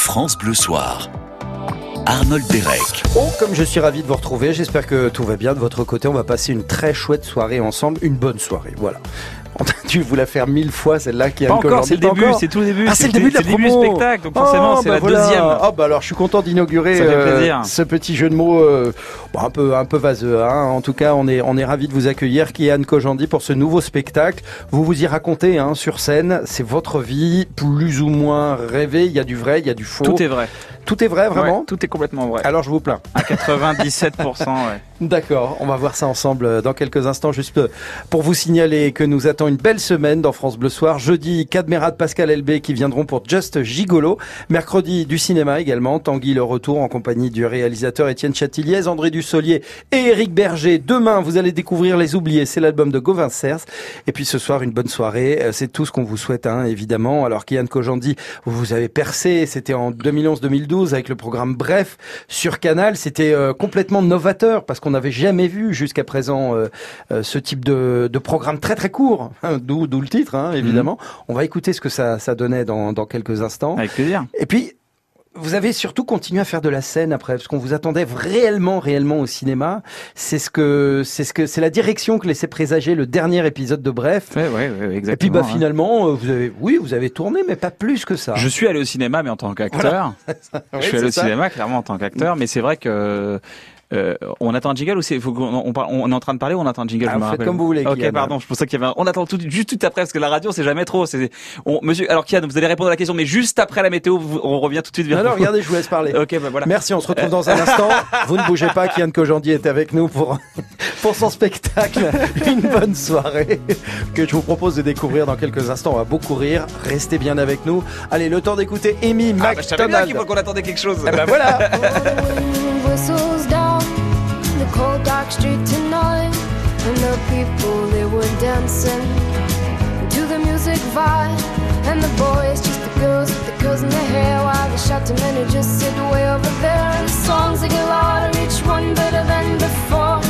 France Bleu Soir. Arnold Derek. Oh, comme je suis ravi de vous retrouver, j'espère que tout va bien de votre côté. On va passer une très chouette soirée ensemble, une bonne soirée, voilà. On a dû vous la faire mille fois, celle-là qui a encore, c'est le début, c'est tout le début. Ah, c'est le début de la début promo. du spectacle, donc forcément, Oh, c'est bah la voilà. deuxième. Ah bah alors je suis content d'inaugurer euh, ce petit jeu de mots euh, bon, un peu un peu vaseux. Hein. En tout cas, on est on est ravi de vous accueillir, Kian Kojandi, pour ce nouveau spectacle. Vous vous y racontez hein, sur scène. C'est votre vie, plus ou moins rêvée. Il y a du vrai, il y a du faux. Tout est vrai. Tout est vrai, vraiment. Ouais, tout est complètement vrai. Alors je vous plains. À 97%, ouais. D'accord, on va voir ça ensemble euh, dans quelques instants, juste euh, pour vous signaler que nous attend une belle semaine dans France Bleu Soir. Jeudi, Cadmerat, Pascal Elbé qui viendront pour Just Gigolo. Mercredi, du cinéma également. Tanguy le retour en compagnie du réalisateur Étienne Chatiliez, André Dussolier et Éric Berger. Demain, vous allez découvrir Les Oubliés, c'est l'album de Gauvin Cers. Et puis ce soir, une bonne soirée. Euh, C'est tout ce qu'on vous souhaite, hein, évidemment. Alors Kian Kojandi, vous avez percé, c'était en 2011-2012 avec le programme Bref sur Canal. C'était euh, complètement novateur parce qu'on n'avait jamais vu jusqu'à présent euh, euh, ce type de, de programme très très court, hein, d'où d'où le titre, hein, évidemment. On va écouter ce que ça, ça donnait dans, dans quelques instants. Avec plaisir. Et puis, vous avez surtout continué à faire de la scène après, parce qu'on vous attendait réellement, réellement au cinéma. C'est ce que, c'est ce que, c'est la direction que laissait présager le dernier épisode de Bref. Ouais, ouais, ouais, exactement. Et puis, bah, ouais. finalement, euh, vous avez, oui, vous avez tourné, mais pas plus que ça. Je suis allé au cinéma, mais en tant qu'acteur. Je suis allé au ça. cinéma, clairement, en tant qu'acteur. Mais c'est vrai que. Euh, on attend un jingle ou c'est on, parle- on est en train de parler ou on attend un jingle Ah, je faites rappelle. comme vous voulez, Ok, Kylian. pardon. Je pensais qu'il y avait. Un... On attend tout, juste tout après parce que la radio c'est jamais trop. C'est on, Monsieur. Alors Kian, vous allez répondre à la question, mais juste après la météo, vous- on revient tout de suite vers Alors, vous. regardez, je vous laisse parler. Ok, bah voilà. Merci, on se retrouve dans un instant. Vous ne bougez pas, Kian Kojandi est avec nous pour, pour son spectacle. Une bonne soirée que je vous propose de découvrir dans quelques instants. On va beaucoup rire. Restez bien avec nous. Allez, le temps d'écouter Amy Ah, bah, je savais bien McDonald. qu'il faut qu'on attendait quelque chose. Eh ben voilà. Cold dark street tonight. And the people they were dancing to the music vibe. And the boys just the girls with the girls in their hair while the shouting men just sit way over there. And the songs they get louder each one better than before.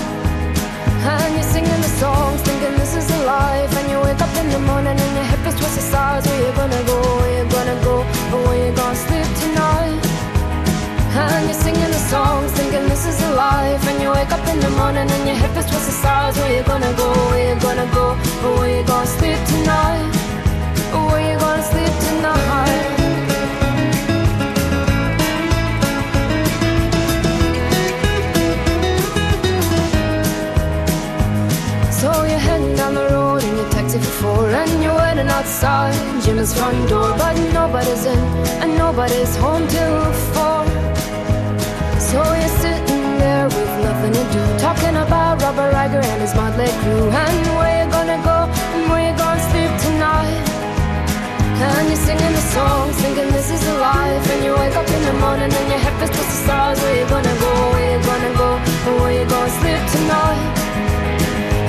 And you're singing the songs thinking this is a life. And you wake up in the morning and your hip is twisted sides where you gonna go where you gonna go or where you gonna sleep tonight? And you're singing the songs, thinking life. And you wake up in the morning and your hip is twisted sides. Where you gonna go? Where you gonna go? Where you gonna sleep tonight? Where you gonna sleep tonight? So you're heading down the road in your taxi for four And you're waiting outside Jim's front door But nobody's in and nobody's home till four So you're sitting Talking about Robert Riger and his motley crew And where you gonna go and where you gonna sleep tonight and you're singing the songs, thinking this is a life And you wake up in the morning and your head feels twisted stars Where you gonna go, where you gonna go, or where you gonna sleep tonight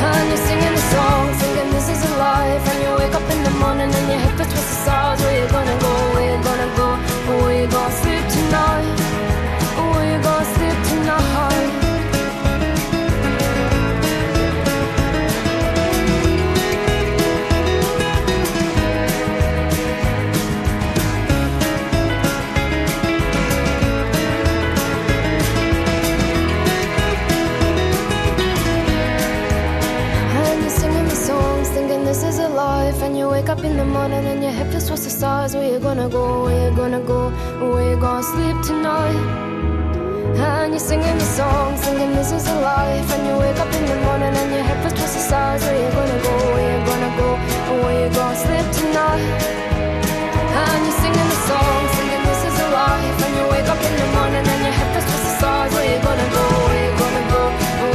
and you're singing the song, thinking this is a life. And you wake up in the morning and your hip is twisted stars. Where you gonna go? Where you gonna go? Or where you gonna sleep tonight? Where you gonna sleep tonight? Twisted the stars. Where you gonna go? Where you gonna go? Where you gonna sleep tonight? And you're singing the songs, singing this is a life. And you wake up in the morning and your hip is twisted the stars. Where you gonna go? Where you gonna go? Where you gonna sleep tonight? And you're singing the songs, singing this is a life. And you wake up in the morning and your hip is twisted the stars. Where you gonna go? Where you gonna go?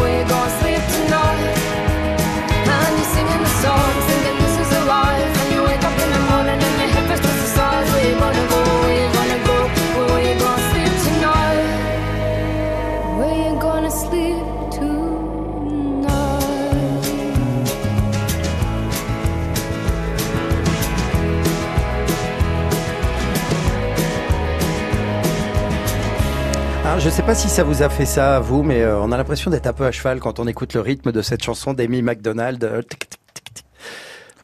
Where you gonna sleep tonight? And you're singing the songs, Hein, je sais pas si ça vous a fait ça à vous, mais euh, on a l'impression d'être un peu à cheval quand on écoute le rythme de cette chanson d'Amy McDonald. Euh, tic, tic, tic, tic.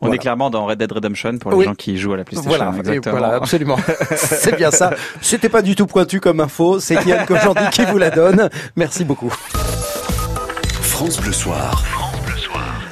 On Voilà. est clairement dans Red Dead Redemption pour les Oui. gens qui jouent à la PlayStation. Voilà, exactement. voilà, absolument. c'est bien ça. C'était pas du tout pointu comme info. C'est Yann Kojandi qui vous la donne. Merci beaucoup. France Bleu Soir.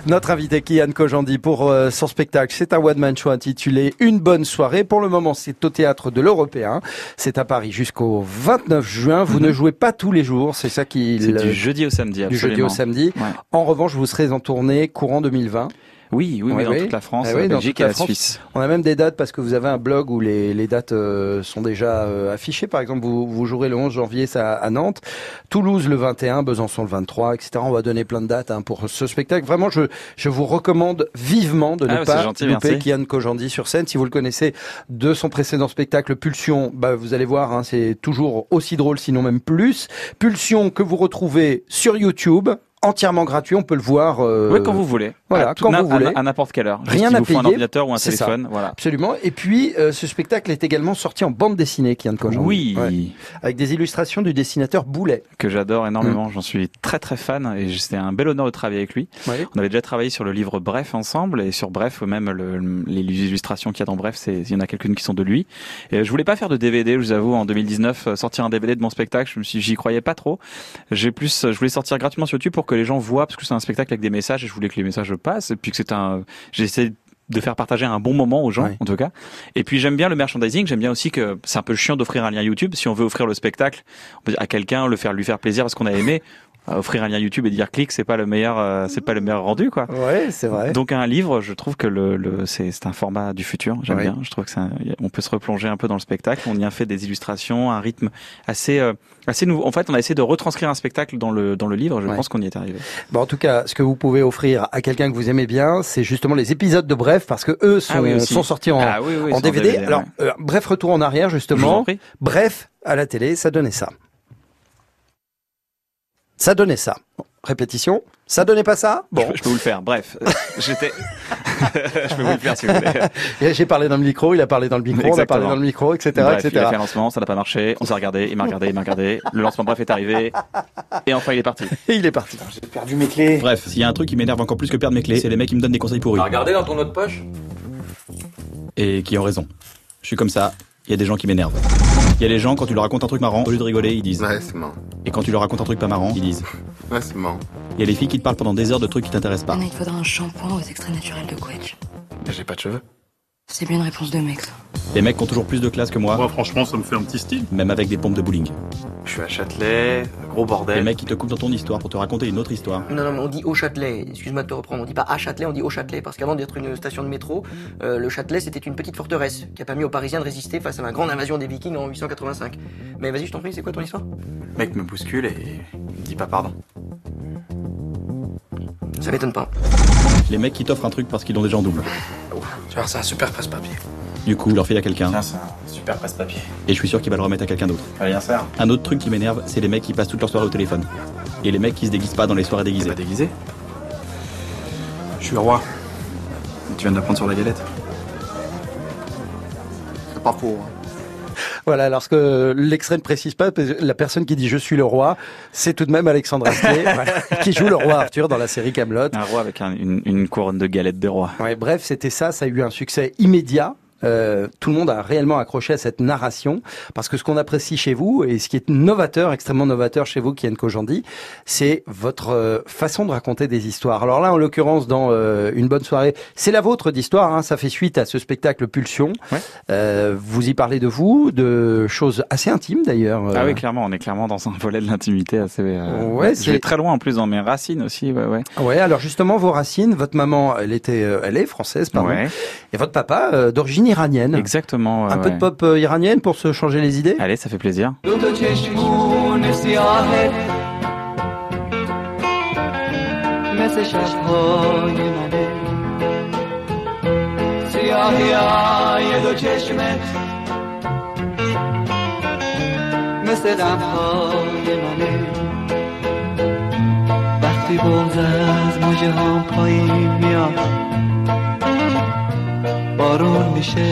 Notre invité Kian Kojandi pour euh, son spectacle, c'est un one-man show intitulé Une bonne soirée. Pour le moment, c'est au théâtre de l'Européen. C'est à Paris jusqu'au 29 juin. Vous ne jouez pas tous les jours, c'est ça qui Mhm. C'est du jeudi au samedi, du absolument. jeudi au samedi. Ouais. En revanche, vous serez en tournée courant 2020. Oui, oui, Oui, dans toute la France, Ah oui, la dans Belgique et la. Suisse. On a même des dates parce que vous avez un blog où les, les dates euh, sont déjà euh, affichées. Par exemple, vous, vous jouerez le 11 janvier ça, à Nantes, Toulouse le 21, Besançon le 23, etc. On va donner plein de dates hein, pour ce spectacle. Vraiment, je, je vous recommande vivement de ne Ah, pas gentil, louper. Kian Kojandi sur scène. Si vous le connaissez de son précédent spectacle Pulsion, bah, vous allez voir, hein, c'est toujours aussi drôle, sinon même plus. Pulsion que vous retrouvez sur YouTube, entièrement gratuit. On peut le voir. euh, Oui, quand vous voulez. Voilà, À quand na- vous voulez. À, à n'importe quelle heure. Rien à faut un payer. ordinateur ou un C'est ça. téléphone. Voilà. Absolument. Et puis, euh, ce spectacle est également sorti en bande dessinée, Kian Kojandi. Oui, Ouais. Avec des illustrations du dessinateur Boulet. que j'adore énormément. Mm. J'en suis très très fan et c'était un bel honneur de travailler avec lui. Ouais. On avait déjà travaillé sur le livre Bref ensemble et sur Bref même le- les illustrations qu'il y a dans Bref, il y en a quelques-unes qui sont de lui. Et je voulais pas faire de DVD, je vous avoue, en 2019 euh, sortir un DVD de mon spectacle, je me suis j'y croyais pas trop. J'ai plus je voulais sortir gratuitement sur YouTube pour que les gens voient parce que c'est un spectacle avec des messages et je voulais que les messages passent et puis que c'est un j'ai essayé de faire partager un bon moment aux gens, en tout cas. Et puis j'aime bien le merchandising, j'aime bien aussi que c'est un peu chiant d'offrir un lien YouTube. Si on veut offrir le spectacle on peut dire à quelqu'un, le faire lui faire plaisir parce qu'on a aimé, offrir un lien YouTube et dire clique, c'est pas le meilleur, euh, c'est pas le meilleur rendu quoi. Ouais, c'est vrai. Donc un livre, je trouve que le, le c'est un format du futur. J'aime Ouais. bien. Je trouve que ça, on peut se replonger un peu dans le spectacle. On y a fait des illustrations, un rythme assez euh, assez nouveau. En fait, on a essayé de retranscrire un spectacle dans le dans le livre. Je Ouais. pense qu'on y est arrivé. Bon, en tout cas, ce que vous pouvez offrir à quelqu'un que vous aimez bien, c'est justement les épisodes de Bref, parce que eux sont, Ah oui, sont sortis en, ah oui, oui, en c'est DVD. Alors, ouais. euh, bref, retour en arrière, justement. Bref, à la télé, ça donnait ça. Ça donnait ça. Répétition. Ça donnait pas ça Bon, je peux vous le faire. Bref, j'étais. je peux vous le faire si vous voulez. J'ai parlé dans le micro, il a parlé dans le micro, on a parlé Exactement. dans le micro, etc., Bref, il a etc. fait un lancement, ça n'a pas marché. On s'est regardé, il m'a regardé, il m'a regardé. Le lancement bref est arrivé. Et enfin, il est parti. Et il est parti. J'ai perdu mes clés. Bref, s'il y a un truc qui m'énerve encore plus que perdre mes clés, c'est les mecs qui me donnent des conseils pourris. regardé dans ton autre poche? Et qui ont raison. Je suis comme ça, il y a des gens qui m'énervent. Il y a les gens, quand tu leur racontes un truc marrant, au lieu de rigoler, ils disent. Ouais, c'est marrant. Et quand tu leur racontes un truc pas marrant, ils disent. Ouais, c'est marrant. Il y a les filles qui te parlent pendant des heures de trucs qui t'intéressent pas. Anna, il te faudra un shampoing aux extraits naturels de Quetch. J'ai pas de cheveux. C'est bien une réponse de mec, ça. Les mecs qui ont toujours plus de classe que moi, Moi, franchement, ça me fait un petit style. même avec des pompes de bowling. Je suis à Châtelet, gros Les bordel. mecs qui te coupent dans ton histoire pour te raconter une autre histoire. Non, non, mais on dit au Châtelet. Excuse-moi de te reprendre. On dit pas à Châtelet, on dit au Châtelet. Parce qu'avant d'être une station de métro, euh, le Châtelet, c'était une petite forteresse qui a permis aux Parisiens de résister face à la grande invasion des Vikings en 885. Mais vas-y, je t'en prie, c'est quoi ton histoire? Le mec me bouscule et il me dit pas pardon. Ça m'étonne pas. Les mecs qui t'offrent un truc parce qu'ils l'ont déjà en double. Tu vois, c'est un super presse-papier. Du coup, leur file à quelqu'un, Tiens, c'est un super presse-papier. et je suis sûr qu'il va le remettre à quelqu'un d'autre. Rien faire. Un autre truc qui m'énerve, c'est les mecs qui passent toute leur soirée au téléphone. Et les mecs qui se déguisent pas dans les soirées T'es déguisées. pas déguisé Je suis le roi. Tu viens de l'apprendre sur la galette. C'est pas faux. hein. Voilà, alors ce que l'extrait ne précise pas, la personne qui dit je suis le roi, c'est tout de même Alexandre Astier, voilà, qui joue le roi Arthur dans la série Camelot. Un roi avec un- une, une couronne de galettes de roi. Ouais, bref, c'était ça, ça a eu un succès immédiat. Euh, tout le monde a réellement accroché à cette narration parce que ce qu'on apprécie chez vous et ce qui est novateur, extrêmement novateur chez vous, Kian Kojandi, c'est votre euh, façon de raconter des histoires. Alors là, en l'occurrence, dans euh, une bonne soirée, c'est la vôtre d'histoire. Hein, ça fait suite à ce spectacle Pulsion. Ouais. Euh, vous y parlez de vous, de choses assez intimes d'ailleurs. Ah oui, clairement, on est clairement dans un volet de l'intimité assez. euh, Ouais, je c'est- vais très loin en plus dans mes racines aussi. Ouais, ouais. Ouais, alors justement, vos racines, votre maman, elle était, elle est française, pardon, Ouais, et votre papa d'origine iranienne. exactement. ouais, Un peu ouais. de pop euh, iranienne pour se changer les idées. Allez, ça fait plaisir. مثل شبهای منه سیاهی های دو چشمت مثل غمهای منه وقتی بغز از موجه هم پایین میاد بارون میشه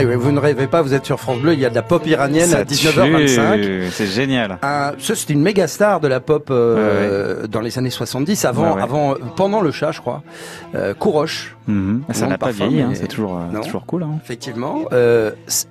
Ah oui, vous ne rêvez pas, vous êtes sur France Bleu, il y a de la pop iranienne Ça à 19h25. tue, C'est génial. Un- ça, c'était une méga star de la pop euh, dans les années 70, avant, Ouais, ouais. avant, pendant le chat, je crois. Euh, Kourosh, Mhm. Ça Nom n'a de pas parfum, vieilli, hein, mais- c'est toujours, euh, Non. toujours cool. Hein. effectivement. Euh, c-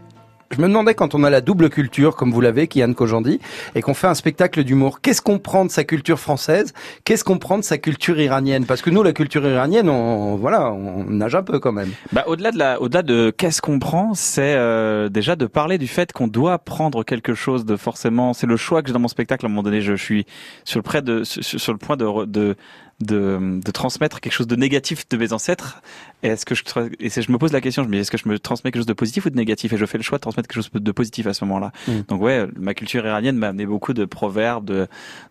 je me demandais quand on a la double culture, comme vous l'avez, Kian Kojandi, et qu'on fait un spectacle d'humour, qu'est-ce qu'on prend de sa culture française? Qu'est-ce qu'on prend de sa culture iranienne? Parce que nous, la culture iranienne, on, voilà, on nage un peu quand même. Bah, au-delà de la, au-delà de qu'est-ce qu'on prend, c'est euh, déjà de parler du fait qu'on doit prendre quelque chose de forcément. C'est le choix que j'ai dans mon spectacle. À un moment donné, je suis sur le près de, sur, sur le point de, de de, de transmettre quelque chose de négatif de mes ancêtres. Et est-ce que je, et je me pose la question, je me dis, est-ce que je me transmets quelque chose de positif ou de négatif? Et je fais le choix de transmettre quelque chose de positif à ce moment-là. Mm. Donc ouais, ma culture iranienne m'a amené beaucoup de proverbes, de,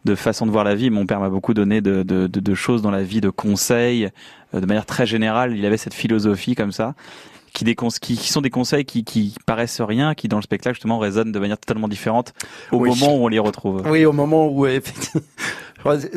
de façon de voir la vie. Mon père m'a beaucoup donné de, de, de, de choses dans la vie, de conseils, euh, de manière très générale. Il avait cette philosophie comme ça. Qui, des cons- qui, qui sont des conseils qui, qui paraissent rien, qui dans le spectacle justement résonnent de manière totalement différente au Oui. moment où on les retrouve. Oui, au moment où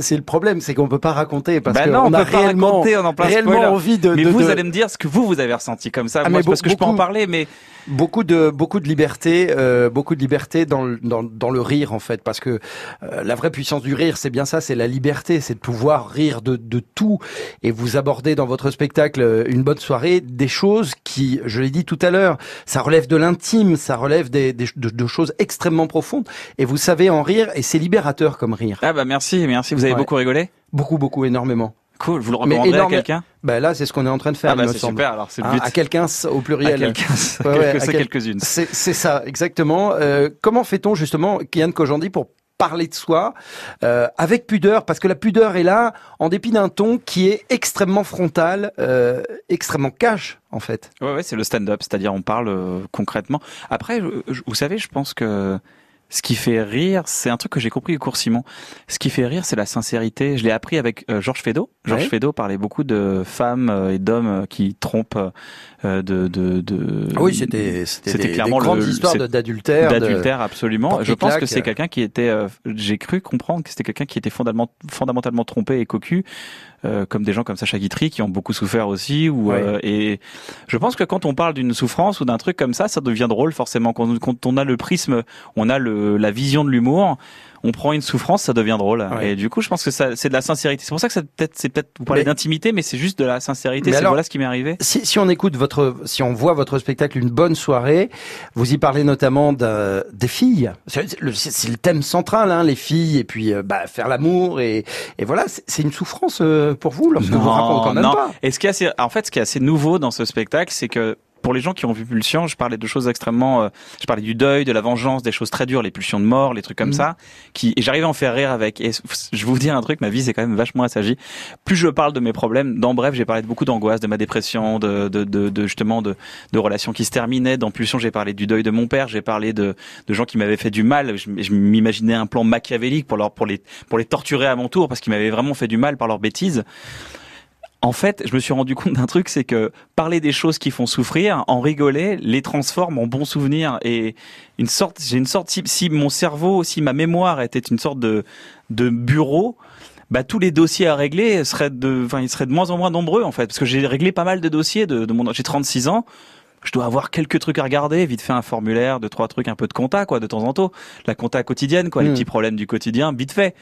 C'est le problème, c'est qu'on peut pas raconter parce Bah qu'on a réellement, raconter, on en réellement envie de. mais de- vous de- allez me dire ce que vous vous avez ressenti comme ça. Ah, Moi, mais parce que je peux en parler, mais beaucoup de beaucoup de liberté, euh, beaucoup de liberté dans le, dans, dans le rire en fait, parce que euh, la vraie puissance du rire, c'est bien ça, c'est la liberté, c'est de pouvoir rire de, de tout et vous abordez dans votre spectacle euh, une bonne soirée des choses qui, je l'ai dit tout à l'heure, ça relève de l'intime, ça relève des, des- de, de choses extrêmement profondes et vous savez en rire et c'est libérateur comme rire. ah bah merci, merci. Vous avez Ouais. beaucoup rigolé. Beaucoup, beaucoup, énormément. Cool. Vous le recommanderez à énorme- quelqu'un Ben là, c'est ce qu'on est en train de faire. Ah bah c'est super. Alors c'est le Hein, but. à quelqu'un au À pluriel. quelqu'un, Ouais, ouais, quelques- à c'est quel- quelques-unes. C'est c'est ça, exactement. Euh, comment fait-on justement, Kian Kojandi, pour parler de soi euh, avec pudeur? Parce que la pudeur est là, en dépit d'un ton qui est extrêmement frontal, euh, extrêmement cash, en fait. Ouais, ouais, c'est le stand-up, c'est-à-dire on parle euh, concrètement. Après, je- vous savez, je pense que ce qui fait rire, c'est un truc que j'ai compris au cours Simon. Ce qui fait rire, c'est la sincérité. Je l'ai appris avec euh, Georges Feydeau. Georges Ouais. Feydeau parlait beaucoup de femmes euh, et d'hommes euh, qui trompent euh, de, de, de... Ah oui, c'était c'était clairement des grandes le- histoires de- d'adultère. de- d'adultère absolument. Je pense que c'est quelqu'un qui était, euh, j'ai cru comprendre que c'était quelqu'un qui était fondamentalement, fondamentalement trompé et cocu, euh, comme des gens comme Sacha Guitry qui ont beaucoup souffert aussi. Ou euh, et je pense que quand on parle d'une souffrance ou d'un truc comme ça, ça devient drôle forcément. Quand, quand on a le prisme, on a le, la vision de l'humour. On prend une souffrance, ça devient drôle. Ouais. Et du coup, je pense que ça, c'est de la sincérité. C'est pour ça que ça peut-être, c'est peut-être vous parlez Mais- d'intimité, mais c'est juste de la sincérité. C'est voilà ce qui m'est arrivé. Si, si on écoute votre, si on voit votre spectacle une bonne soirée, vous y parlez notamment d'un- des filles. C'est le, thème central, hein, les filles, et puis euh, bah, faire l'amour, et, et voilà, c'est une souffrance euh, pour vous lorsque vous racontez quand même non. pas. Et ce qui est assez, en fait, ce qui est assez nouveau dans ce spectacle, c'est que pour les gens qui ont vu Pulsion, je parlais de choses extrêmement, euh, je parlais du deuil, de la vengeance, des choses très dures, les pulsions de mort, les trucs comme Mhm. ça, qui, et j'arrivais à en faire rire avec. Et je vous dire un truc, ma vie c'est quand même vachement assagie. Plus je parle de mes problèmes, dans bref, j'ai parlé de beaucoup d'angoisse, de ma dépression, de, de, de, de justement de, de relations qui se terminaient. Dans Pulsion, j'ai parlé du deuil de mon père, j'ai parlé de, de gens qui m'avaient fait du mal. Je, je m'imaginais un plan machiavélique pour leur, pour les, pour les torturer à mon tour parce qu'ils m'avaient vraiment fait du mal par leurs bêtises. En fait, je me suis rendu compte d'un truc, c'est que parler des choses qui font souffrir, en rigoler, les transforme en bons souvenirs. Et une sorte, j'ai une sorte, si, si mon cerveau, si ma mémoire était une sorte de, de bureau, bah, tous les dossiers à régler seraient de, enfin, ils seraient de moins en moins nombreux, en fait. Parce que j'ai réglé pas mal de dossiers de, de mon, j'ai 36 ans. Je dois avoir quelques trucs à regarder, vite fait un formulaire, deux, trois trucs, un peu de compta, quoi, de temps en temps. La compta quotidienne, quoi, les Mm. petits problèmes du quotidien, vite fait.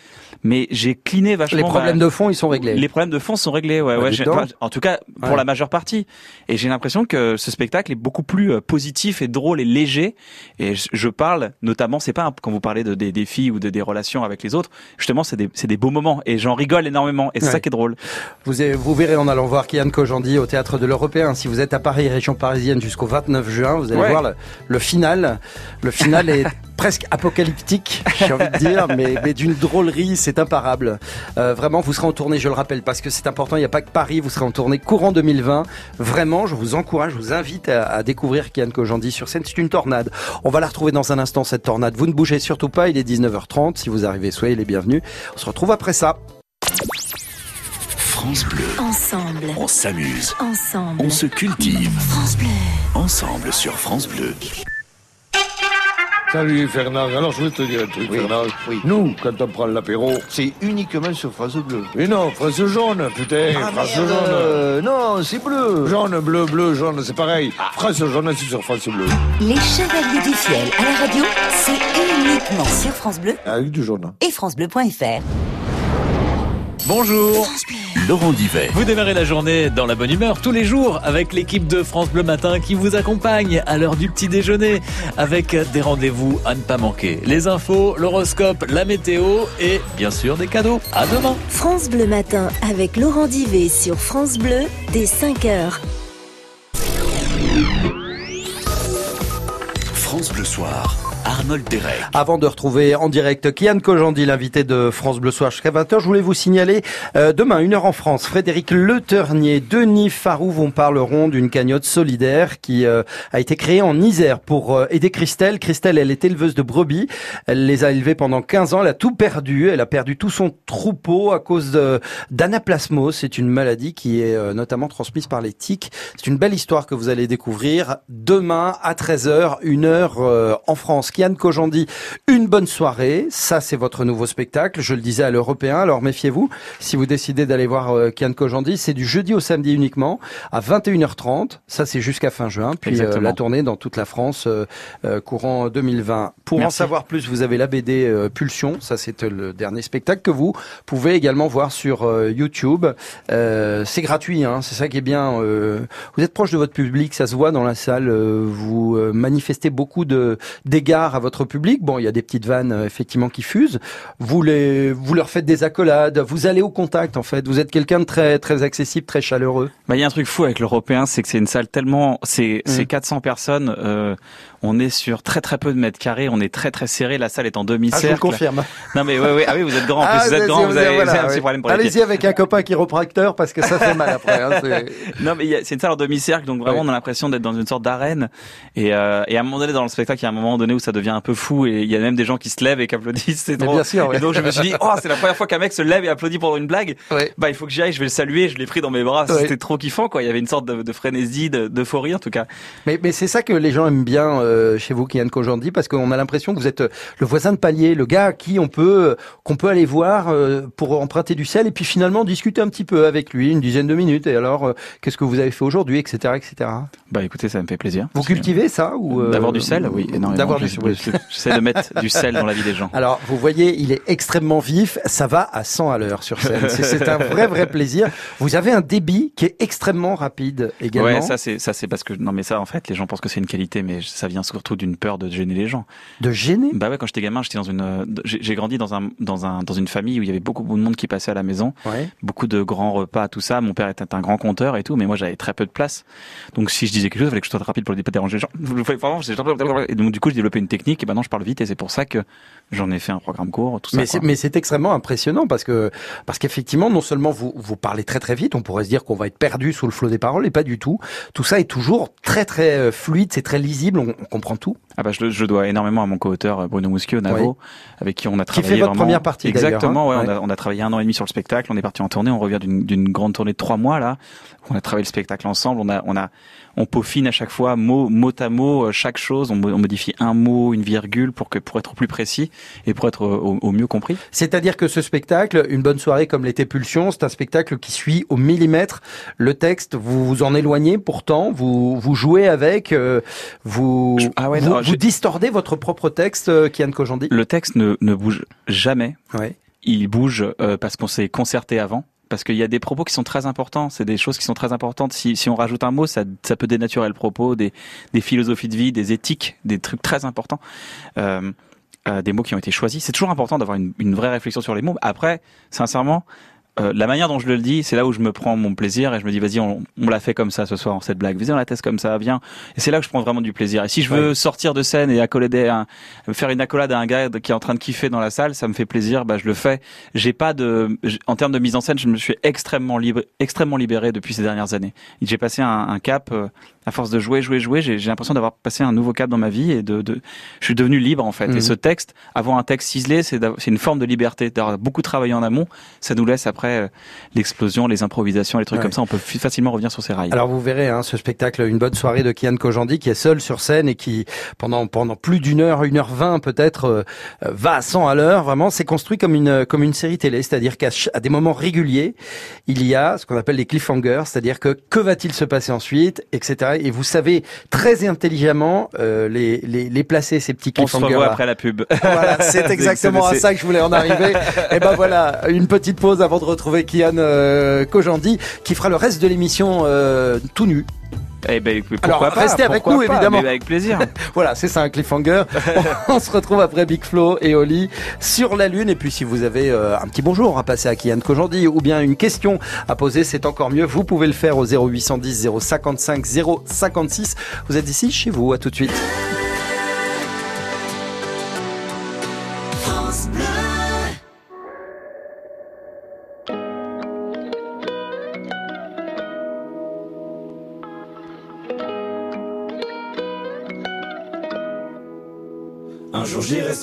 Mais j'ai cliné vachement. Les problèmes ma- de fond, ils sont réglés. les problèmes de fond sont réglés, ouais, Bah, ouais. enfin, en tout cas, pour Ouais. la majeure partie. Et j'ai l'impression que ce spectacle est beaucoup plus euh, positif et drôle et léger. Et je, parle, notamment, c'est pas quand vous parlez de, des, des filles ou de, des relations avec les autres, justement, c'est des, c'est des beaux moments. Et j'en rigole énormément. Et c'est Ouais. ça qui est drôle. Vous, avez- vous verrez en allant voir Kian Kojandi au théâtre de l'Européen. Si vous êtes à Paris, région parisienne, jusqu'au 29 juin, vous allez Ouais. voir le, le final. Le final est presque apocalyptique, j'ai envie de dire, mais, mais d'une drôlerie, c'est imparable. Euh, vraiment, vous serez en tournée, je le rappelle, parce que c'est important. Il n'y a pas que Paris, vous serez en tournée courant 2020. Vraiment, je vous encourage, je vous invite à, à découvrir Kian Kojandi sur scène. C'est une tornade. On va la retrouver dans un instant cette tornade. Vous ne bougez surtout pas. Il est 19h30. Si vous arrivez, soyez les bienvenus. On se retrouve après ça. France Bleu, Ensemble. on s'amuse, Ensemble. on se cultive. France Bleu. Ensemble sur France Bleu. Salut Fernand. Alors je vais te dire un truc, Fernand. Nous, quand on prend l'apéro, c'est uniquement sur France Bleu. Mais non, France jaune, putain. Ah, France merde. jaune. non, c'est bleu. Jaune, bleu, bleu, jaune, c'est pareil. France jaune, c'est sur France Bleu. Les Chevaliers du Fiel à la radio, c'est uniquement sur France Bleu Avec du jaune. et francebleu.fr. Bonjour. Laurent Divet. Vous démarrez la journée dans la bonne humeur tous les jours avec l'équipe de France Bleu Matin qui vous accompagne à l'heure du petit déjeuner avec des rendez-vous à ne pas manquer. Les infos, l'horoscope, la météo et bien sûr des cadeaux. À demain. France Bleu Matin avec Laurent Divet sur France Bleu dès 5h. France Bleu Soir. Avant de retrouver en direct Kian Kojandi, l'invité de France Bleu Soir jusqu'à 20h, je voulais vous signaler euh, demain, une heure en France, Frédéric Le Ternier, Denis Farou vont parleront d'une cagnotte solidaire qui euh, a été créée en Isère pour euh, aider Christelle. Christelle, elle est éleveuse de brebis. Elle les a élevées pendant 15 ans. Elle a tout perdu. Elle a perdu tout son troupeau à cause de- d'anaplasmose. C'est une maladie qui est euh, notamment transmise par les tiques. C'est une belle histoire que vous allez découvrir demain à 13h, une heure euh, en France. Kojandi, une bonne soirée. Ça, c'est votre nouveau spectacle. Je le disais à l'Européen. Alors méfiez-vous. Si vous décidez d'aller voir euh, Kian Kojandi, c'est du jeudi au samedi uniquement à 21h30. Ça, c'est jusqu'à fin juin. Puis euh, la tournée dans toute la France euh, euh, courant 2020. Pour en savoir plus, vous avez la BD euh, Pulsion. Ça, c'est euh, le dernier spectacle que vous pouvez également voir sur YouTube. C'est gratuit, hein, c'est ça qui est bien. vous êtes proche de votre public, ça se voit dans la salle. vous manifestez beaucoup de d'égards à votre public. Bon, il y a des petites vannes euh, effectivement qui fusent. Vous les, vous leur faites des accolades. Vous allez au contact en fait. Vous êtes quelqu'un de très très accessible, très chaleureux. Bah, il y a un truc fou avec l'européen, c'est que c'est une salle tellement, c'est, c'est 400 personnes, euh, on est sur très très peu de mètres carrés, on est très très serré, la salle est en Ah, je demi-cercle. vous le confirme. Non mais ouais, ouais, ah oui, vous êtes grand, en plus, Ah, vous êtes grand, vous avez, voilà, un petit problème pour. Allez-y avec un copain chiropracteur parce que ça fait mal après. hein, Non, mais c'est une salle en demi-cercle, donc vraiment on a l'impression d'être dans une sorte d'arène. Et, euh, et à un moment donné dans le spectacle, il y a un moment donné où ça devient un peu fou et il y a même des gens qui se lèvent et qui applaudissent. C'est bien sûr, ouais. Et donc je me suis dit, oh, c'est la première fois qu'un mec se lève et applaudit pour une blague. Bah il faut que j'y aille, je vais le saluer. Je l'ai pris dans mes bras. C'était trop kiffant, quoi. Il y avait une sorte de, de frénésie, de- d'euphorie en tout cas. Mais, mais c'est ça que les gens aiment bien euh, chez vous, Kian Kojandi, parce qu'on a l'impression que vous êtes euh, le voisin de palier, le gars à qui on peut euh, qu'on peut aller voir euh, pour emprunter du sel et puis finalement discuter un petit peu avec lui, une dizaine de minutes. Et alors, euh, qu'est-ce que vous avez fait aujourd'hui, etc., etc. Bah écoutez, ça me fait plaisir. Vous cultivez ça ou D'avoir du sel, oui, énormément. D'avoir du sel. J'essaie de mettre du sel dans la vie des gens. Alors, vous voyez, il est extrêmement vif. Ça va à 100 à l'heure sur scène. C'est- C'est un vrai, vrai plaisir. Vous avez un débit qui est extrêmement rapide également. Ouais, ça c'est ça c'est parce que non mais ça en fait les gens pensent que c'est une qualité mais ça vient surtout d'une peur de gêner les gens. De gêner? Bah ouais, quand j'étais gamin, j'étais dans une euh, j'ai grandi dans un dans un dans une famille où il y avait beaucoup, beaucoup de monde qui passait à la maison, Ouais. beaucoup de grands repas, tout ça. Mon père était un grand conteur et tout, mais moi j'avais très peu de place. Donc si je disais quelque chose, il fallait que je sois rapide pour ne pas déranger les gens. Et donc du coup, j'ai développé une technique et maintenant je parle vite et c'est pour ça que j'en ai fait un programme court, tout ça. Mais c'est, mais c'est extrêmement impressionnant parce que parce qu'effectivement non seulement vous vous parlez très très vite, on pourrait se dire qu'on va être perdu sous le flot des paroles et pas du tout. Tout ça est toujours très très euh, fluide, c'est très lisible, on comprend tout. Ah bah je, le- je dois énormément à mon co-auteur euh, Bruno Mousquieu, Navo, Oui. avec qui on a Qui fait travaillé votre vraiment- première partie, Exactement, hein. ouais, Ouais. On, a, on a travaillé un an et demi sur le spectacle, on est parti en tournée, on revient d'une d'une grande tournée de trois mois là. On a travaillé le spectacle ensemble, on a on a on peaufine à chaque fois mot mot à mot euh, chaque chose, on, mo- on modifie un mot, une virgule pour que pour être plus précis et pour être au, au mieux compris. C'est-à-dire que ce spectacle, une bonne soirée comme l'était Pulsion, c'est un spectacle qui suit au millimètre le texte. Vous vous en éloignez pourtant, vous vous jouez avec, euh, vous ah ouais, vous, non, vous j'ai- distordez votre propre texte, euh, Kian Kojandi? Le texte ne, ne bouge jamais. Ouais. Il bouge euh, parce qu'on s'est concerté avant. Parce qu'il y a des propos qui sont très importants, c'est des choses qui sont très importantes. Si, on rajoute un mot, ça, peut dénaturer le propos, des, des philosophies de vie, des éthiques, des trucs très importants, euh, euh, des mots qui ont été choisis. C'est toujours important d'avoir une, une vraie réflexion sur les mots. Après, sincèrement, euh, la manière dont je le dis, c'est là où je me prends mon plaisir et je me dis vas-y, on, on l'a fait comme ça ce soir, cette blague. Vas-y, on la teste comme ça, viens. Et c'est là que je prends vraiment du plaisir. Et si je veux Ouais. sortir de scène et accolader un, faire une accolade à un gars qui est en train de kiffer dans la salle, ça me fait plaisir. Bah, je le fais. J'ai pas de, en termes de mise en scène, je me suis extrêmement libre, extrêmement libéré depuis ces dernières années. J'ai passé un, un cap. euh, à force de jouer, jouer, jouer, j'ai l'impression d'avoir passé un nouveau cap dans ma vie et de, de je suis devenu libre en fait. Et ce texte, avoir un texte ciselé, c'est une forme de liberté, d'avoir beaucoup travaillé en amont. Ça nous laisse après après euh, l'explosion, les improvisations, les trucs Ouais. comme ça, on peut facilement revenir sur ces rails. Alors vous verrez hein, ce spectacle, une bonne soirée de Kian Kojandi qui est seul sur scène et qui pendant pendant plus d'une heure, une heure vingt peut-être euh, euh, va à 100 à l'heure. Vraiment, c'est construit comme une comme une série télé, c'est-à-dire qu'à à des moments réguliers, il y a ce qu'on appelle les cliffhangers, c'est-à-dire que que va-t-il se passer ensuite, etc. Et vous savez très intelligemment euh, les, les les placer ces petits on se cliffhangers. revoit après la pub. Voilà, c'est exactement à ça que je voulais en arriver. Et ben voilà, une petite pause avant de retrouver Kian euh, Kojandi qui fera le reste de l'émission euh, tout nu. Eh ben, Alors, pas restez avec nous, pas, évidemment. avec plaisir. voilà, c'est ça un cliffhanger. On se retrouve après Big Flo et Oli sur la Lune. Et puis si vous avez euh, un petit bonjour à passer à Kian Kojandi ou bien une question à poser, c'est encore mieux. Vous pouvez le faire au 0810 055 056. Vous êtes ici chez vous. À tout de suite.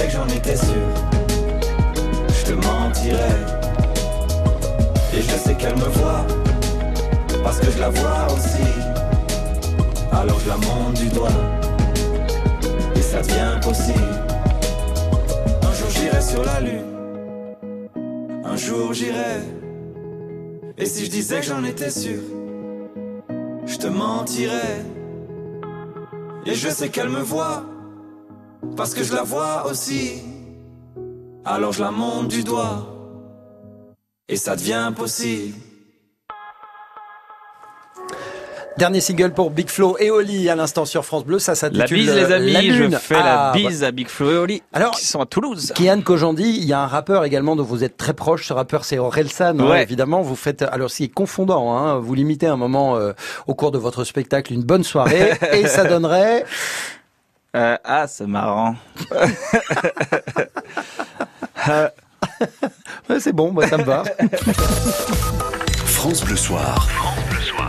Que j'en étais sûr, je te mentirais. Et je sais qu'elle me voit, parce que je la vois aussi. Alors je la monte du doigt, et ça devient possible. Un jour j'irai sur la lune, un jour j'irai. Et si je disais que j'en étais sûr, je te mentirais. Et je sais qu'elle me voit, parce que je la vois aussi. Alors je la monte du doigt, et ça devient possible. Dernier single pour Big Flo et Oli à l'instant sur France Bleu, ça s'intitule La bise les euh, amis, La je fais la Ah, bise à Big Flo et Oli Alors, qui sont à Toulouse. Kian Kojandi, il y a un rappeur également dont vous êtes très proche. Ce rappeur, c'est Orelsan. hein, Ouais. évidemment, vous faites. Alors, c'est confondant. Hein, vous limitez un moment euh, au cours de votre spectacle une bonne soirée et ça donnerait. Euh, ah, c'est marrant. Euh, Ouais, c'est bon, moi, ça me va. France Bleu Soir.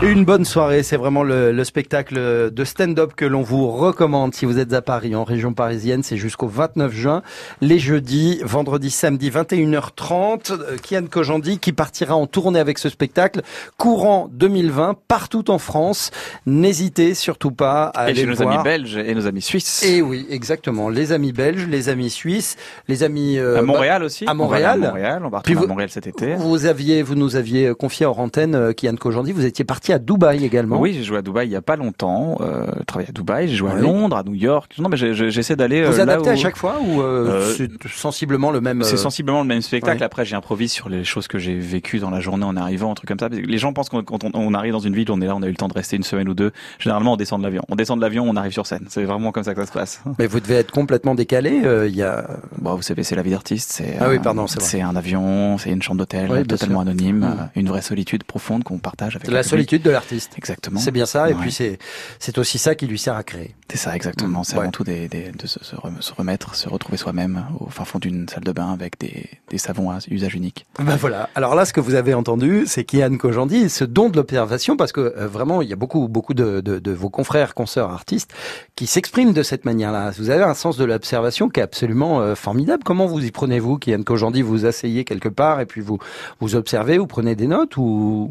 Une bonne soirée, c'est vraiment le, le spectacle de stand-up que l'on vous recommande si vous êtes à Paris, en région parisienne. C'est jusqu'au 29 juin, les jeudis, vendredi, samedi, 21h30. Euh, Kian Kojandi qui partira en tournée avec ce spectacle courant 2020 partout en France. N'hésitez surtout pas à et aller chez nos voir. amis belges et nos amis suisses. Et oui, exactement. Les amis belges, les amis suisses, les amis euh, à Montréal bah, aussi. À On va Montréal. À Montréal. On va à Montréal cet été. Vous aviez, vous nous aviez confié hors antenne, euh, Kian Kojandi, vous étiez parti à Dubaï également. Oui, j'ai joué à Dubaï il y a pas longtemps. Euh, j'ai travaillé à Dubaï, j'ai joué à. Londres, à New York. Non, mais j'essaie d'aller. Vous euh, là adaptez où- à chaque fois ou euh, Euh, c'est sensiblement le même C'est euh, sensiblement le même spectacle. ouais. Après, j'improvise sur les choses que j'ai vécues dans la journée en arrivant, un truc comme ça. Les gens pensent qu'on quand on, on arrive dans une ville, on est là, on a eu le temps de rester une semaine ou deux. Généralement, on descend de l'avion. On descend de l'avion, on arrive sur scène. C'est vraiment comme ça que ça se passe. Mais vous devez être complètement décalé. euh, Il y a. Bon, vous savez, c'est la vie d'artiste. C'est Ah oui, pardon, c'est un avion, c'est une chambre d'hôtel, Oui, totalement sûr. anonyme, Mm. une vraie solitude profonde qu'on partage avec la. De l'artiste. Exactement. C'est bien ça. Et puis c'est c'est aussi ça qui lui sert à créer. C'est ça, exactement. C'est Ouais. avant tout des, des- de se, se rem- se remettre, se retrouver soi-même au fin fond d'une salle de bain avec des, des savons à usage unique. Ben voilà. Alors là, ce que vous avez entendu, c'est Kian Kojandi, ce don de l'observation, parce que euh, vraiment, il y a beaucoup, beaucoup de, de, de vos confrères, consoeurs, artistes, qui s'expriment de cette manière-là. Vous avez un sens de l'observation qui est absolument euh, formidable. Comment vous y prenez-vous, Kian Kojandi Vous vous asseyez quelque part et puis vous vous observez, vous prenez des notes ou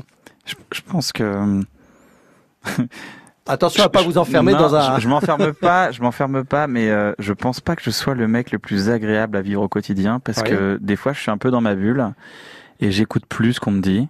Je, je pense que Attention à pas vous enfermer Non, dans un. Je, je m'enferme pas, je m'enferme pas, mais euh, je pense pas que je sois le mec le plus agréable à vivre au quotidien parce que des fois je suis un peu dans ma bulle et j'écoute plus ce qu'on me dit.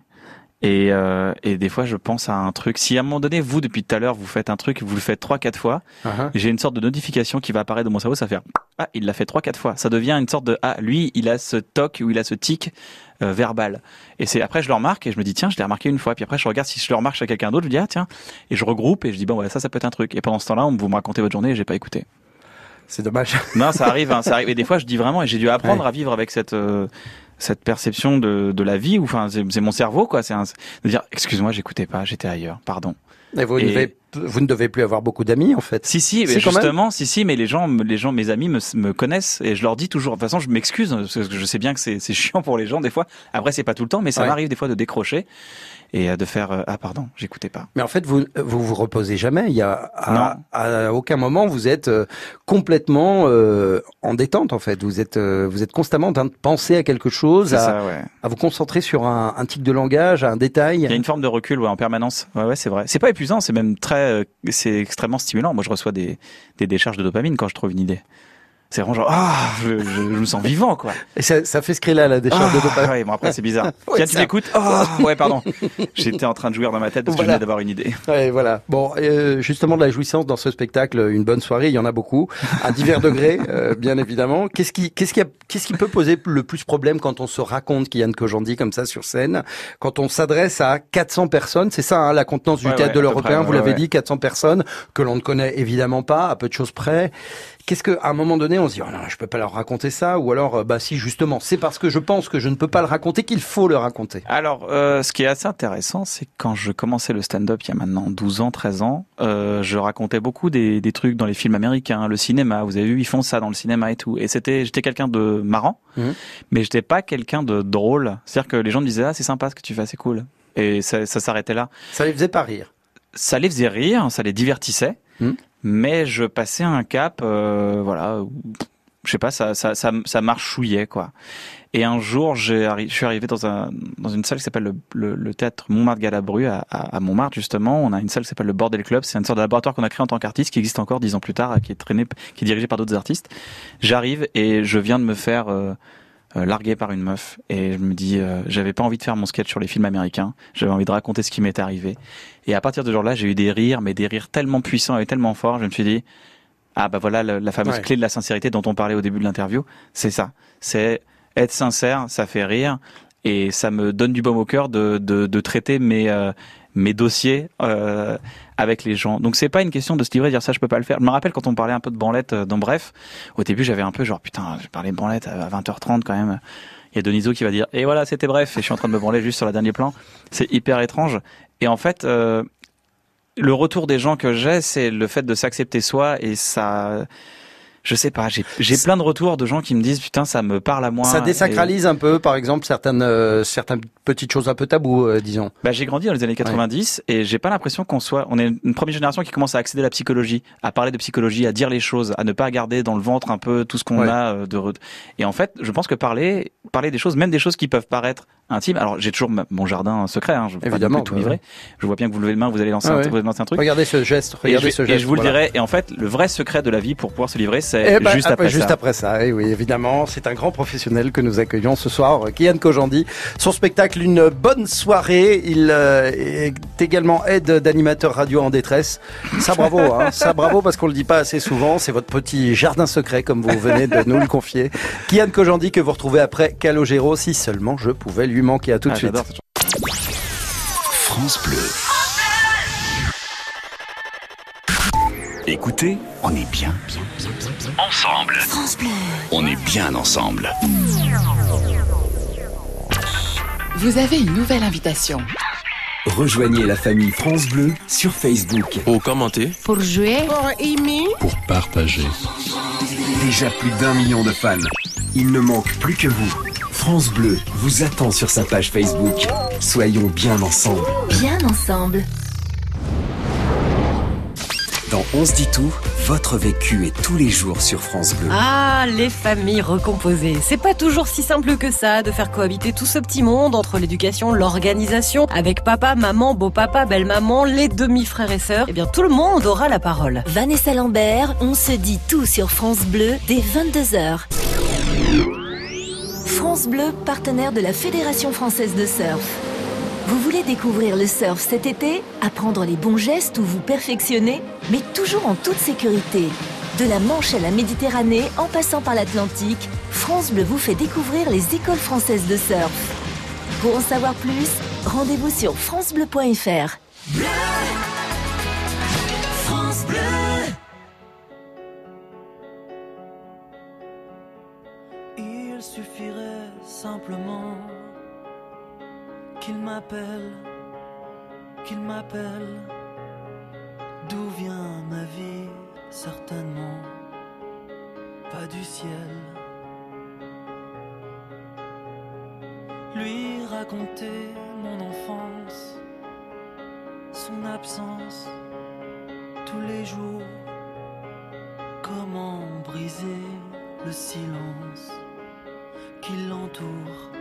Et, euh, et des fois, je pense à un truc. Si à un moment donné, vous, depuis tout à l'heure, vous faites un truc, vous le faites trois, quatre fois, Uh-huh. j'ai une sorte de notification qui va apparaître dans mon cerveau, ça faire Ah, il l'a fait trois, quatre fois. Ça devient une sorte de Ah, lui, il a ce toc ou il a ce tic euh, verbal. Et c'est après, je le remarque et je me dis Tiens, je l'ai remarqué une fois. Puis après, je regarde si je le remarque chez quelqu'un d'autre, je dis Ah, tiens. Et je regroupe et je dis Bon, ouais, ça, ça peut être un truc. Et pendant ce temps-là, vous me racontez votre journée et j'ai pas écouté. C'est dommage. Non, ça arrive, hein, ça arrive. Et des fois, je dis vraiment, et j'ai dû apprendre Ouais. à vivre avec cette euh, cette perception de, de la vie. Ou enfin, c'est mon cerveau, quoi. C'est un- de dire, excuse-moi, j'écoutais pas, j'étais ailleurs, pardon. Et vous, ne devez, vous ne devez plus avoir beaucoup d'amis, en fait. Si si, mais justement, si si, mais les gens, les gens, mes amis me, me connaissent et je leur dis toujours. De toute façon, je m'excuse parce que je sais bien que c'est c'est chiant pour les gens des fois. Après, c'est pas tout le temps, mais ça Ouais. m'arrive des fois de décrocher et euh, de faire euh, ah pardon, j'écoutais pas. Mais en fait, vous vous vous reposez jamais. Il y a à, à aucun moment vous êtes euh, complètement euh, en détente. En fait, vous êtes vous êtes constamment en train de penser à quelque chose, à, ça, ouais. à vous concentrer sur un, un tic de langage, à un détail. Il y a une forme de recul ouais, en permanence. Ouais, ouais, c'est vrai. C'est pas épuisant, c'est même très, euh, c'est extrêmement stimulant. Moi, je reçois des, des décharges de dopamine quand je trouve une idée. C'est vraiment genre, ah, je, je- je me sens vivant, quoi. Et ça, ça fait ce cri-là, la décharge de Ah, dopamine. ouais, bon après c'est bizarre. Ouais, Tiens, tu m'écoutes? Oh, ouais, pardon. J'étais en train de jouir dans ma tête parce que je Voilà. venais d'avoir une idée. Ouais, voilà. Bon, euh, justement de la jouissance dans ce spectacle, une bonne soirée, il y en a beaucoup, à divers degrés, euh, bien évidemment. Qu'est-ce qui, qu'est-ce qui, a- qu'est-ce qui peut poser le plus problème quand on se raconte Kian Kojandi comme ça sur scène, quand on s'adresse à 400 personnes, c'est ça hein, la contenance du Ouais, théâtre ouais, de l'Européen, vous l'avez dit, 400 personnes que l'on ne connaît évidemment pas, à peu de choses près. Qu'est-ce que, à un moment donné, on se dit, oh non, je peux pas leur raconter ça, ou alors, euh, bah si, justement, c'est parce que je pense que je ne peux pas le raconter qu'il faut le raconter. Alors, euh, ce qui est assez intéressant, c'est que quand je commençais le stand-up il y a maintenant 12 ans, 13 ans, euh, je racontais beaucoup des, des trucs dans les films américains, le cinéma. Vous avez vu, ils font ça dans le cinéma et tout. Et c'était, j'étais quelqu'un de marrant, Mhm. mais j'étais pas quelqu'un de drôle. C'est-à-dire que les gens me disaient, ah, c'est sympa ce que tu fais, c'est cool. Et ça, ça s'arrêtait là. Ça les faisait pas rire. Ça les faisait rire, ça les divertissait, Mhm. Mais je passais un cap, euh, voilà, je sais pas, ça, ça, ça, ça marchouillait, quoi. Et un jour, je suis arrivé dans, un, dans une salle qui s'appelle le, le, le théâtre Montmartre-Galabru à, à, Montmartre, justement. On a une salle qui s'appelle le Bordel Club. C'est une sorte de laboratoire qu'on a créé en tant qu'artiste, qui existe encore dix ans plus tard, qui est traîné, qui est dirigé par d'autres artistes. J'arrive et je viens de me faire euh, euh, larguer par une meuf. Et je me dis, euh, j'avais pas envie de faire mon sketch sur les films américains. J'avais envie de raconter ce qui m'était arrivé. Et à partir de ce jour-là, j'ai eu des rires, mais des rires tellement puissants et tellement forts. Je me suis dit, ah bah voilà la fameuse Ouais. clé de la sincérité dont on parlait au début de l'interview. C'est ça. C'est être sincère, ça fait rire et ça me donne du baume au cœur de, de, de traiter mes, euh, mes dossiers euh, avec les gens. Donc c'est pas une question de se livrer et dire ça je peux pas le faire. Je me rappelle quand on parlait un peu de branlette euh, dans Bref, au début j'avais un peu genre putain, je parlais de branlette à 20h30 quand même. Il y a Donizo qui va dire et voilà c'était bref et je suis en train de me branler juste sur le dernier plan. C'est hyper étrange. Et en fait, euh, le retour des gens que j'ai, c'est le fait de s'accepter soi et ça je sais pas, j'ai j'ai plein de retours de gens qui me disent putain ça me parle à moi. Ça désacralise un peu, par exemple, certaines euh, certaines petites choses un peu taboues, euh, disons. Bah, j'ai grandi dans les années 90 et j'ai pas l'impression qu'on soit. On est une première génération qui commence à accéder à la psychologie, à parler de psychologie, à dire les choses, à ne pas garder dans le ventre un peu tout ce qu'on Ouais. a euh, de. Et en fait, je pense que parler, parler des choses, même des choses qui peuvent paraître intimes. Alors j'ai toujours mon jardin secret. Hein, je pas Évidemment, tout bah livrer. ouais. Je vois bien que vous levez le main, vous allez lancer, Ah un, ouais. vous allez lancer un truc. Regardez ce geste, Et regardez je, ce et geste. je vous le dirai. Et en fait, le vrai secret de la vie pour pouvoir se livrer, c'est Eh ben, juste ah, après juste ça. après ça, eh oui, évidemment, c'est un grand professionnel que nous accueillons ce soir, euh, Kian Kojandi. Son spectacle, une bonne soirée. Il euh, est également aide d'animateur radio en détresse. Ça bravo, hein, ça bravo parce qu'on le dit pas assez souvent. C'est votre petit jardin secret, comme vous venez de nous le confier. Kian Kojandi que vous retrouvez après Calogero, si seulement je pouvais lui manquer. À tout de Ah, suite. France Bleu. Écoutez, on est bien, bien, bien, bien, bien ensemble. France Bleu. On est bien ensemble. Vous avez une nouvelle invitation. Rejoignez la famille France Bleu sur Facebook. Pour commenter, Pour jouer, pour aimer, pour partager. Déjà plus d'un million de fans. Il ne manque plus que vous. France Bleu vous attend sur sa page Facebook. Soyons bien ensemble. Bien ensemble. Dans On se dit tout, votre vécu est tous les jours sur France Bleu. Ah, les familles recomposées. C'est pas toujours si simple que ça de faire cohabiter tout ce petit monde entre l'éducation, l'organisation, avec papa, maman, beau-papa, belle-maman, les demi-frères et sœurs. Eh bien, tout le monde aura la parole. Vanessa Lambert, on se dit tout sur France Bleu dès 22h. France Bleu, partenaire de la Fédération française de surf. Vous voulez découvrir le surf cet été Apprendre les bons gestes ou vous perfectionner Mais toujours en toute sécurité. De la Manche à la Méditerranée, en passant par l'Atlantique, France Bleu vous fait découvrir les écoles françaises de surf. Pour en savoir plus, rendez-vous sur francebleu.fr. qu'il m'appelle, qu'il m'appelle. D'où vient ma vie? Certainement pas du ciel. Lui raconter mon enfance, son absence tous les jours. Comment briser le silence qui l'entoure?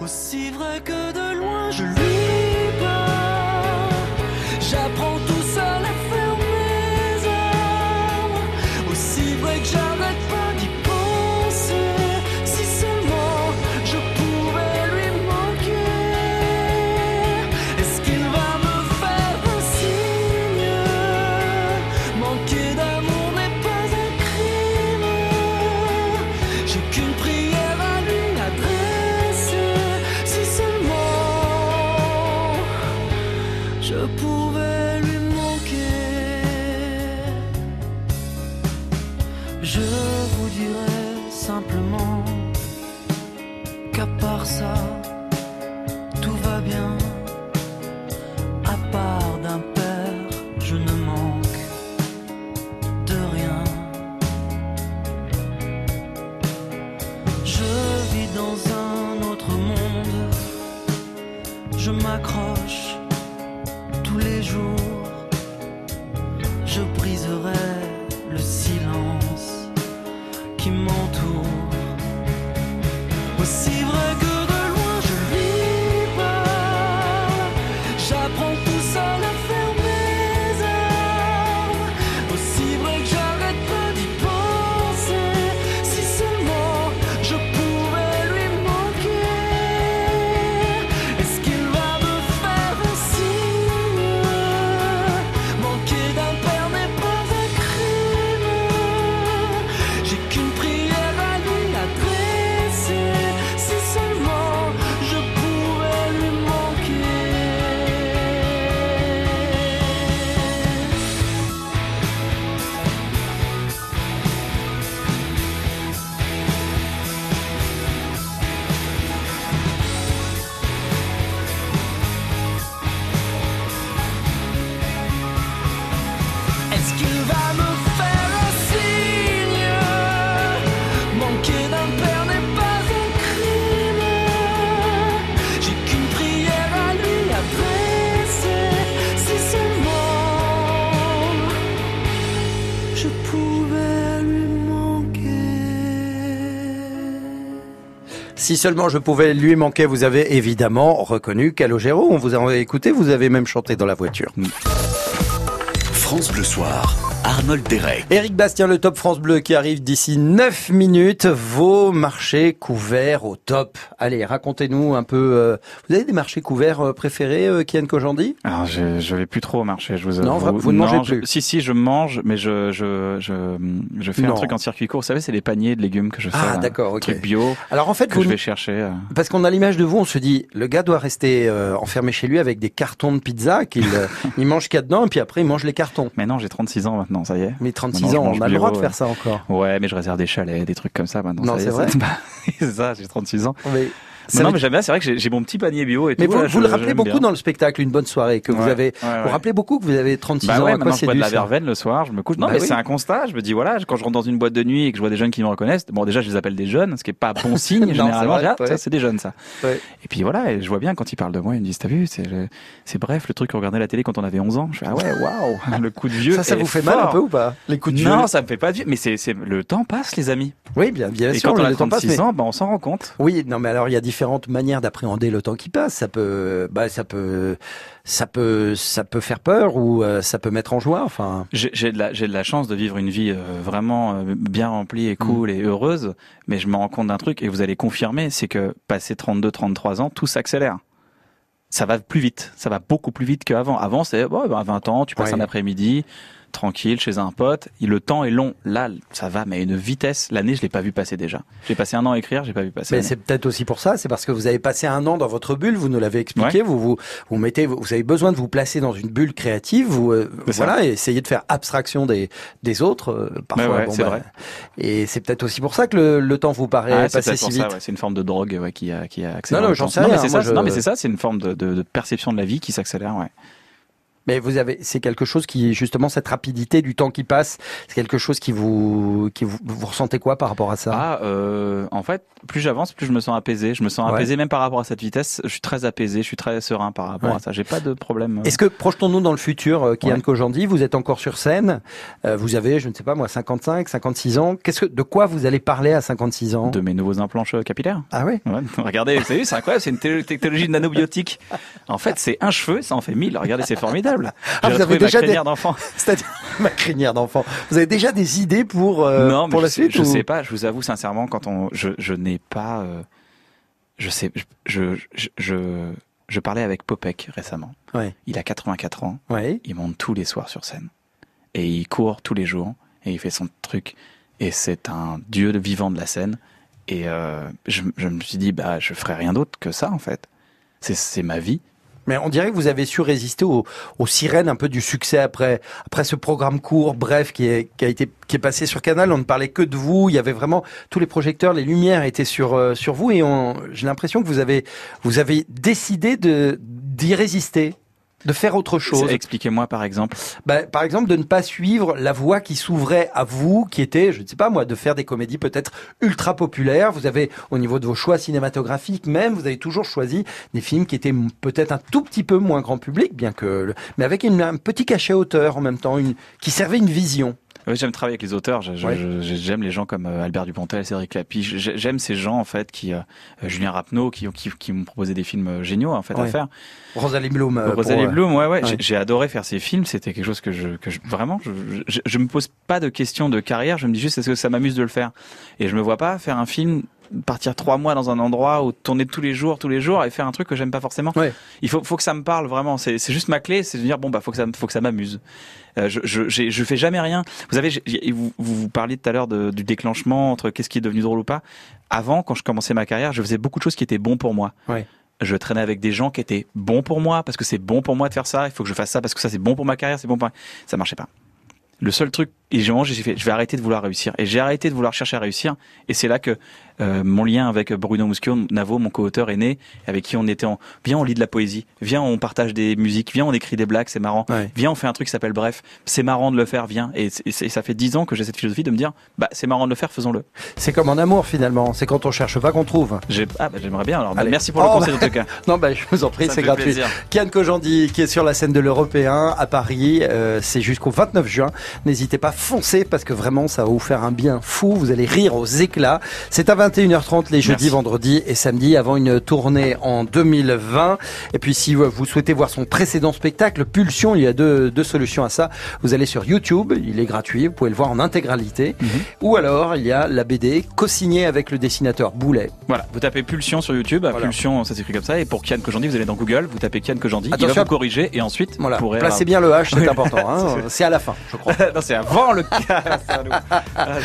Aussi vrai que de loin je lui parle J'apprends tout Si seulement je pouvais lui manquer, vous avez évidemment reconnu Calogero. On vous a écouté, vous avez même chanté dans la voiture. France Bleu Soir, Arnold Derek. Éric Bastien, le top France Bleu qui arrive d'ici 9 minutes. Vos marchés couverts au top. Allez, racontez-nous un peu. euh, vous avez des marchés couverts euh, préférés, euh, Kian Kojandi? Alors, je, je vais plus trop au marché, je vous Non, avoue. vous ne mangez je- plus. Si, si, je mange, mais je, je, je, je fais Non. un truc en circuit court. Vous savez, c'est les paniers de légumes que je fais. Ah, là. d'accord, ok. Truc bio. Alors, en fait, que vous je vais chercher. euh. Parce qu'on a l'image de vous, on se dit, le gars doit rester euh, enfermé chez lui avec des cartons de pizza qu'il euh, il mange qu'il y a dedans et puis après il mange les cartons. Mais non, j'ai 36 ans maintenant, ça y est. Mais 36 Maintenant, je ans, on a le droit de faire ça encore. Ouais, mais je réserve des chalets, des trucs comme ça maintenant. Non, c'est est, vrai ça- c'est ça, j'ai 36 ans. Mais non, veut- mais j'aime bien, c'est vrai que j'ai- mon petit panier bio et Mais tout. vous, là, vous je- le rappelez beaucoup bien. dans le spectacle, une bonne soirée que vous avez. ouais, Vous rappelez beaucoup que vous avez 36 Bah ans. ouais, à quoi je bois de la ça verveine le soir, je me couche. Non, Bah mais oui. c'est un constat. Je me dis voilà, quand je rentre dans une boîte de nuit et que je vois des jeunes qui me reconnaissent, bon déjà je les appelle des jeunes, ce qui est pas bon signe Non, généralement. vrai, ah, ça c'est des jeunes ça. Et puis voilà, et je vois bien quand ils parlent de moi, ils me disent t'as vu, c'est c'est bref le truc qu'on regardait à la télé quand on avait 11 ans. Je fais ah ouais, waouh, le coup de vieux. Ça, ça vous fait mal un peu ou pas? Les coups de Non, vieux ça me fait pas de vieux, mais c'est le temps passe les amis. Oui, bien, bien et sûr. quand on a le temps passe, 36 mais- ans, bah, on s'en rend compte. Oui, non, mais alors il y a différentes manières d'appréhender le temps qui passe. Ça peut, bah, ça peut, ça peut, ça peut faire peur ou euh, ça peut mettre en joie. Enfin, J'ai de, la- j'ai de la chance de vivre une vie euh, vraiment euh, bien remplie et cool Mm. et heureuse, mais je me rends compte d'un truc et vous allez confirmer, c'est que passé 32-33 ans, tout s'accélère. Ça va plus vite, ça va beaucoup plus vite qu'avant. Avant, c'est bon, ben, à 20 ans, tu passes Ouais. un après-midi tranquille chez un pote, le temps est long. Là, ça va, mais à une vitesse. L'année, je l'ai pas vu passer déjà. J'ai passé un an à écrire, j'ai pas vu passer. mais c'est peut-être aussi pour ça. C'est parce que vous avez passé un an dans votre bulle. Vous nous l'avez expliqué. Vous, vous, vous mettez, vous avez besoin de vous placer dans une bulle créative. Vous, euh, ça. voilà, et essayer de faire abstraction des, des autres. euh, parfois, Ouais, bon, bah, vrai. Et c'est peut-être aussi pour ça que le, le temps vous paraît Ah, passer si vite. ouais. C'est une forme de drogue qui a, qui a accéléré. Non, non, j'en sais non, mais rien, c'est moi, ça, je- non, mais c'est ça, c'est une forme de, de- de perception de la vie qui s'accélère, ouais. Mais vous avez, c'est quelque chose qui, justement, cette rapidité du temps qui passe, c'est quelque chose qui vous, qui vous, vous ressentez quoi par rapport à ça? Ah, euh, en fait, plus j'avance, plus je me sens apaisé. Je me sens Ouais. apaisé même par rapport à cette vitesse. Je suis très apaisé, je suis très serein par rapport Ouais. à ça. J'ai pas de problème. euh. Est-ce que projetons-nous dans le futur, euh, Kian Ouais. Kojandi, vous êtes encore sur scène, euh, vous avez, je ne sais pas moi, 55, 56 ans. Qu'est-ce que, de quoi vous allez parler à 56 ans? De mes nouveaux implants capillaires Ah oui Ouais. Regardez, vous savez, c'est incroyable, c'est une technologie de nanobiotique. En fait, c'est un cheveu, ça en fait mille. Regardez, c'est formidable. Ah, vous avez ma déjà des- crinière d'enfant. C'est-à-dire ma crinière d'enfant. Vous avez déjà des idées pour euh, non, pour je, la sais, suite je ou- sais pas. Je vous avoue sincèrement, quand on, je, je n'ai pas, euh, je sais, je, je, je, parlais avec Popek récemment. Ouais. Il a 84 ans. Ouais. Il monte tous les soirs sur scène et il court tous les jours et il fait son truc et c'est un dieu vivant de la scène. Et euh, je, je me suis dit, bah, je ferai rien d'autre que ça en fait. C'est ma vie. Mais on dirait que vous avez su résister aux, sirènes un peu du succès après après ce programme court, bref, qui est qui a été qui est passé sur Canal. On ne parlait que de vous. Il y avait vraiment tous les projecteurs, les lumières étaient sur euh, sur vous et j'ai l'impression que vous avez vous avez décidé d'y résister, de faire autre chose. Expliquez-moi par exemple. Bah, par exemple, de ne pas suivre la voie qui s'ouvrait à vous, qui était, je ne sais pas moi, de faire des comédies peut-être ultra populaires. Vous avez, au niveau de vos choix cinématographiques même, vous avez toujours choisi des films qui étaient peut-être un tout petit peu moins grand public, bien que, mais avec une- un petit cachet auteur en même temps, une, qui servait une vision. Oui, j'aime travailler avec les auteurs. Ouais. J'aime les gens comme euh, Albert Dupontel, Cédric Lapiche. J'ai- J'aime ces gens en fait qui, euh, Julien Rapneau, qui, qui, qui m'ont proposé des films euh, géniaux en fait à Ouais. faire. Rosalie Bloom. euh, Rosalie pour, Bloom, ouais, ouais. ouais. J'ai- adoré faire ces films. C'était quelque chose que je, que je vraiment, je, je, je me pose pas de questions de carrière. Je me dis juste est-ce que ça m'amuse de le faire? Et je me vois pas faire un film, partir trois mois dans un endroit où tourner tous les jours, tous les jours et faire un truc que j'aime pas forcément. Il faut, faut que ça me parle vraiment. C'est juste ma clé, c'est de dire bon bah faut que ça, faut que ça m'amuse. Euh, je, je, je fais jamais rien. Vous j'ai- vous, vous parliez tout à l'heure du déclenchement entre qu'est-ce qui est devenu drôle ou pas. Avant, quand je commençais ma carrière, je faisais beaucoup de choses qui étaient bons pour moi Ouais. je traînais avec des gens qui étaient bons pour moi parce que c'est bon pour moi de faire ça. Il faut que je fasse ça parce que ça c'est bon pour ma carrière, c'est bon pour moi. Ça marchait pas. Le seul truc, et j'ai fait, je vais arrêter de vouloir réussir. Et j'ai arrêté de vouloir chercher à réussir. Et c'est là que euh, mon lien avec Bruno Muschio, Navo, mon co-auteur, est né, avec qui on était en, viens on lit de la poésie, viens on partage des musiques, viens on écrit des blagues, c'est marrant, Ouais. viens on fait un truc qui s'appelle Bref, c'est marrant de le faire, viens. Et, ça fait dix ans que j'ai cette philosophie de me dire, bah c'est marrant de le faire, faisons-le. C'est comme en amour finalement. C'est quand on cherche pas qu'on trouve. Ah bah j'aimerais bien. Alors bah, merci pour le Oh, conseil bah, en tout cas. Non, bah, je vous en prie, c'est gratuit. plaisir. Kian Kojandi, qui est sur la scène de l'Européen à Paris, euh, c'est jusqu'au 29 juin. N'hésitez pas, foncez, parce que vraiment, ça va vous faire un bien fou. Vous allez rire aux éclats. C'est à 20 21h30 les jeudis, vendredis et samedis avant une tournée en 2020. Et puis si vous souhaitez voir son précédent spectacle, Pulsion, il y a deux, deux solutions à ça. Vous allez sur YouTube, il est gratuit, vous pouvez le voir en intégralité. Mhm. Ou alors il y a la BD co-signée avec le dessinateur Boulet. Voilà, vous tapez Pulsion sur YouTube, Pulsion ça s'écrit comme ça, et pour Kian Kojandi, vous allez dans Google, vous tapez Kian Kojandi, il va Attention vous corriger, et ensuite Voilà, vous pourrez... placez bien le H, c'est important. hein. C'est à la fin, je crois. non, c'est avant le nous.